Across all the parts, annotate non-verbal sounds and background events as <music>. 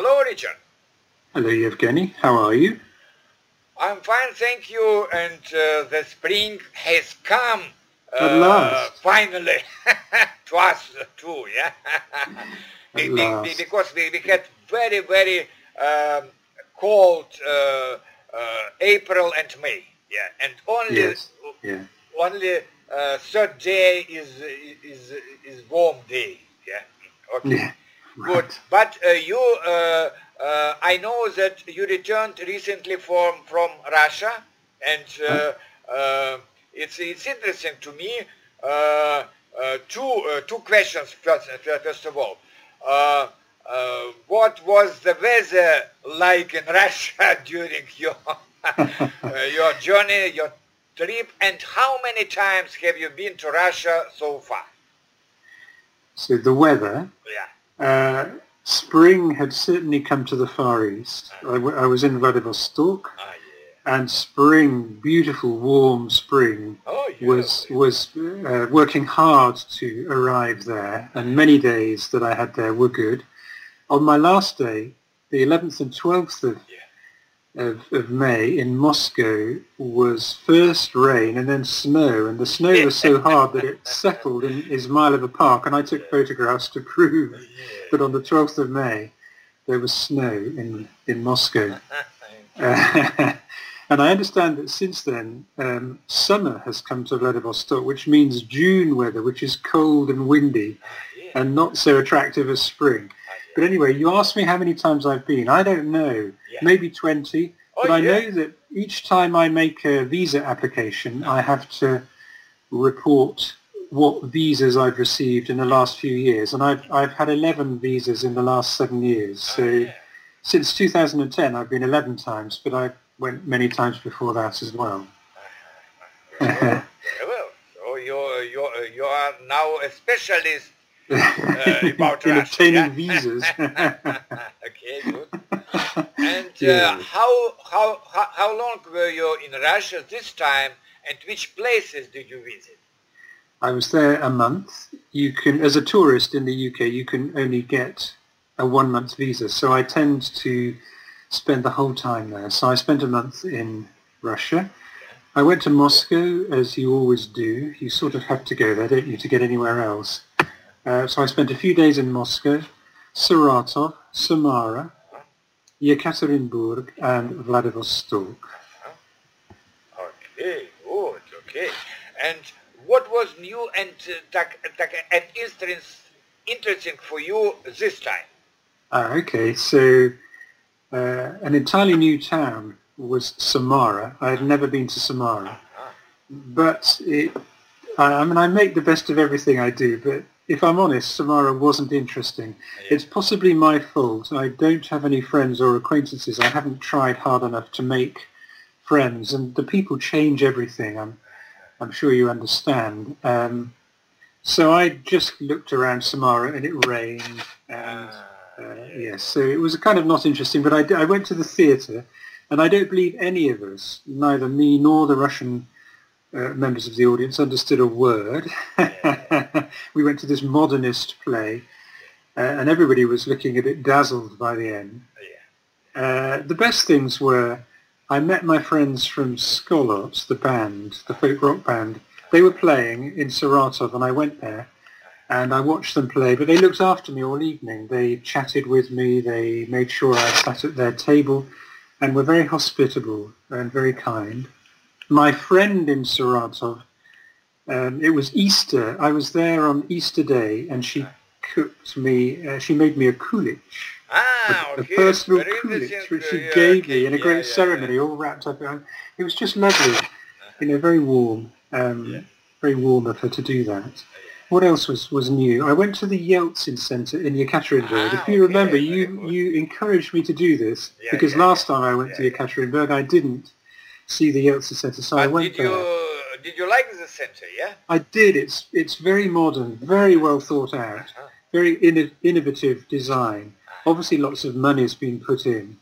Hello, Richard. Hello, Evgeny. How are you? I'm fine, thank you. And uh, the spring has come. At last. Finally. to us too, yeah? <laughs> At last. because we, we had very, very um, cold uh, uh, April and May. Yeah, and only Yes. Yeah. only uh, third day is is is warm day. Yeah. Okay. Yeah. Good. But uh, you, uh, uh, I know that you returned recently from from Russia, and uh, uh, it's it's interesting to me. Uh, uh, two uh, two questions first, first of all. Uh, uh, what was the weather like in <laughs> Russia during your <laughs> uh, your journey, your trip, and how many times have you been to Russia so far? So the weather. Uh, spring had certainly come to the Far East. I, w- I was in Vladivostok, Ah, yeah. and spring, beautiful, warm spring, Oh, yeah. was was uh, working hard to arrive there, and many days that I had there were good. On my last day, the 11th and 12th of, of, of May in Moscow was first rain and then snow, and the snow was so hard that it <laughs> settled in Izmailova Park, and I took photographs to prove that on the 12th of May there was snow in, in Moscow. Uh, <laughs> and I understand that since then, um, summer has come to Vladivostok, which means June weather, which is cold and windy and not so attractive as spring. But anyway, you asked me how many times I've been. I don't know, Yeah. maybe 20. Oh, but I know that each time I make a visa application, I have to report what visas I've received in the last few years. And I've, I've had 11 visas in the last seven years. Oh, so yeah. since 2010, I've been 11 times, but I went many times before that as well. Very well. So you you you are now a specialist uh, about <laughs> obtaining <laughs> visas. <laughs> okay, good. And uh, Yeah. how, how how how long were you in Russia this time, and which places did you visit? I was there a month. You can, as a tourist in the UK, you can only get a one month visa. So I tend to spend the whole time there. So I spent a month in Russia. I went to Moscow, as you always do. You sort of have to go there, don't you, to get anywhere else. Uh, so I spent a few days in Moscow, Saratov, Samara, Yekaterinburg, and Vladivostok. Okay, good. Okay. And what was new and uh, and interesting interesting for you this time? Ah, okay. So uh, an entirely new town was Samara. I had never been to Samara, but it, I, I mean, I make the best of everything I do. But if I'm honest, Samara wasn't interesting. It's possibly my fault. I don't have any friends or acquaintances. I haven't tried hard enough to make friends, and the people change everything. I'm, I'm sure you understand. Um, so I just looked around Samara, and it rained, and uh, yes, so it was kind of not interesting, but I, d- I went to the theatre, and I don't believe any of us, neither me nor the Russian uh, members of the audience, understood a word. <laughs> we went to this modernist play, uh, and everybody was looking a bit dazzled by the end. Uh, the best things were I met my friends from Skolot, the band, the folk rock band. They were playing in Saratov, and I went there and I watched them play, but they looked after me all evening. They chatted with me, they made sure I sat at their table, and were very hospitable and very kind. My friend in Saratov, um, it was Easter. I was there on Easter Day, and she cooked me, uh, she made me a kulich, Ah, a okay. personal Very kulich, which she Uh, gave okay, me in a yeah, great yeah, ceremony, yeah. all wrapped up. in- It was just lovely, you know, very warm, um, very warm of her to do that. What else was, was new? I went to the Yeltsin Center in Yekaterinburg. Ah, if you okay, remember, you, you encouraged me to do this Yeah, because yeah, last time I went to yeah. Yekaterinburg, I didn't see the Yeltsin Center, so I went there. Did you like the center? Yeah. I did. It's it's very modern, very well thought out, Uh-huh. very inno- innovative design. Obviously, lots of money has been put in,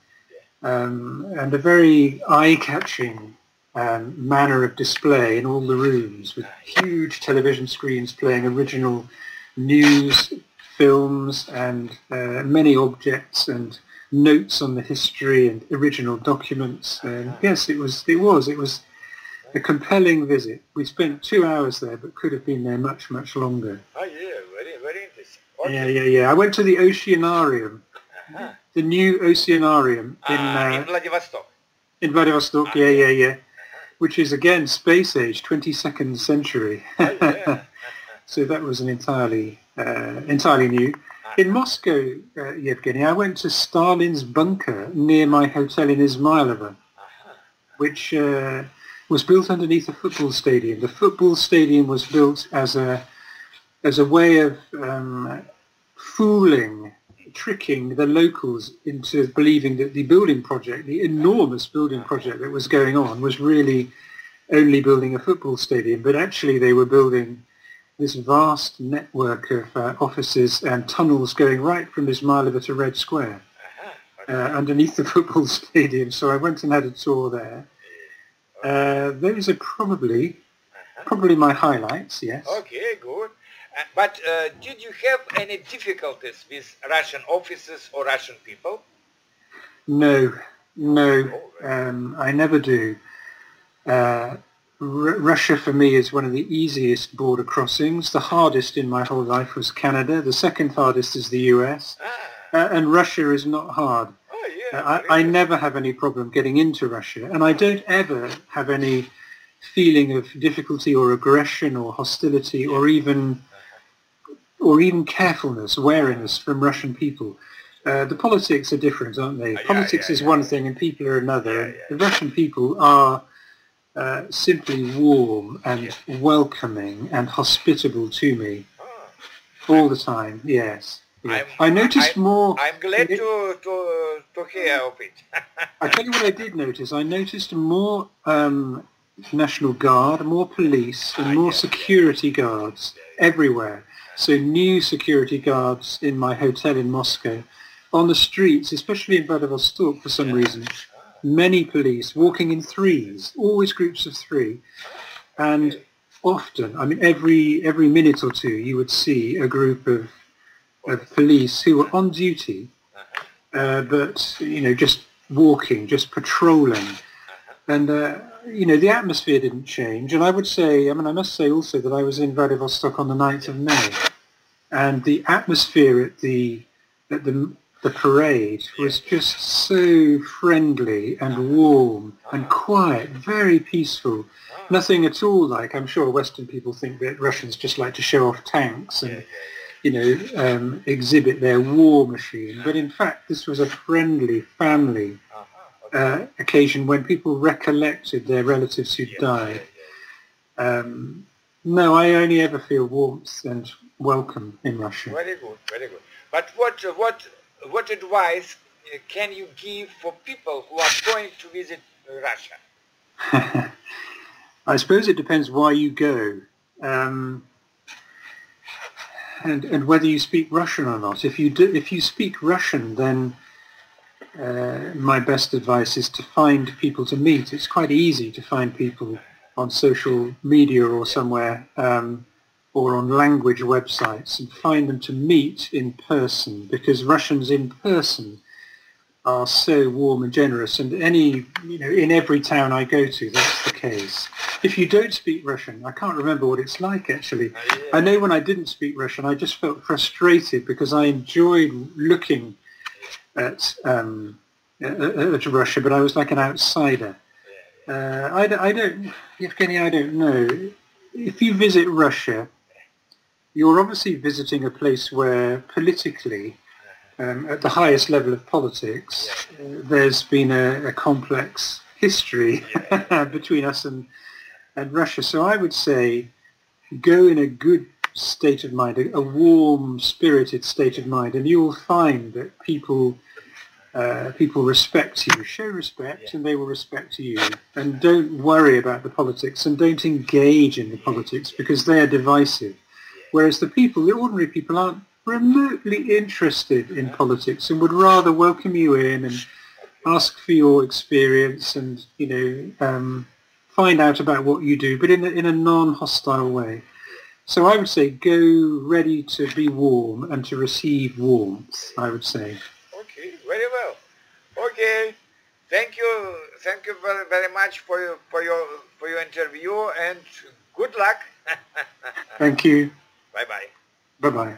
um, and a very eye-catching um, manner of display in all the rooms, with huge television screens playing original news, films, and uh, many objects and notes on the history and original documents. And yes, it was, it was, it was a compelling visit. We spent two hours there, but could have been there much, much longer. Oh yeah, very, very interesting. Yeah, yeah, yeah. I went to the Oceanarium, Uh-huh. the new Oceanarium in Ah, uh, in Vladivostok. in Vladivostok. Yeah, yeah, yeah. Which is again space age, 22nd century. Oh, yeah. <laughs> so that was an entirely uh, entirely new. In Moscow, uh, Yevgeny, I went to Stalin's bunker near my hotel in Izmailova, which uh, was built underneath a football stadium. The football stadium was built as a as a way of um, fooling, tricking the locals into believing that the building project, the enormous building project that was going on, was really only building a football stadium, but actually they were building this vast network of uh, offices and tunnels going right from Ismailova to Red Square uh, underneath the football <laughs> stadium. So I went and had a tour there. Uh, those are probably probably my highlights. Yes. Okay, good. Uh, but uh, did you have any difficulties with Russian officers or Russian people? No, no, um, I never do. Uh, R- Russia for me is one of the easiest border crossings. The hardest in my whole life was Canada. The second hardest is the US. Ah, Uh, and Russia is not hard. Oh yeah. I, I never have any problem getting into Russia, and I don't ever have any feeling of difficulty or aggression or hostility or even or even carefulness, wariness from Russian people. Uh, the politics are different, aren't they? Uh, yeah, politics yeah, is yeah, one thing and people are another. The Russian people are uh, simply warm and welcoming and hospitable to me Ah, all the time. Yes. Yeah. I'm- noticed I'm- more. I'm glad It- to, to, to hear of it. <laughs> I tell you what I did notice. I noticed more um, National Guard, more police, and Ah, more security guards everywhere. So new security guards in my hotel in Moscow. On the streets, especially in Vladivostok for some reason, many police walking in threes, always groups of three. And often, I mean every every minute or two, you would see a group of, of police who were on duty uh, but you know, just walking, just patrolling, and uh, you know, the atmosphere didn't change. And I would say, I mean, I must say also that I was in Vladivostok on the 9th of May, and the atmosphere at the at the the parade was just so friendly and warm and quiet, very peaceful. Nothing at all like I'm sure Western people think that Russians just like to show off tanks and you know, um, exhibit their war machine. But in fact, this was a friendly family Uh-huh. uh, occasion when people recollected their relatives who'd died. Um, no, I only ever feel warmth and welcome in Russia. Very good, very good. But what what what advice uh, can you give for people who are going to visit Russia? <laughs> I suppose it depends why you go. Um, and, and whether you speak Russian or not. If you do, if you speak Russian, then uh, my best advice is to find people to meet. It's quite easy to find people on social media or somewhere, um, or on language websites, and find them to meet in person because Russians in person are so warm and generous and any you know in every town I go to that's the case. If you don't speak Russian I can't remember what it's like actually. Uh, yeah. I know when I didn't speak Russian I just felt frustrated because I enjoyed looking at um, at, at Russia but I was like an outsider. Uh, I, don't- I don't Evgeny I don't know. If you visit Russia you're obviously visiting a place where politically um, at the highest level of politics, uh, there's been a, a complex history <laughs> between us and, and Russia. So I would say go in a good state of mind, a, a warm, spirited state of mind, and you will find that people uh, people respect you. Show respect, and they will respect you. And don't worry about the politics, and don't engage in the politics because they are divisive. Whereas the people, the ordinary people, aren't remotely interested in politics and would rather welcome you in and ask for your experience and you know um, find out about what you do, but in a, in a non-hostile way. So I would say go ready to be warm and to receive warmth. I would say. Okay, very well. Okay. Thank you. Thank you very, very much for your, for your, for your interview and good luck. <laughs> Thank you. Bye-bye. Bye-bye.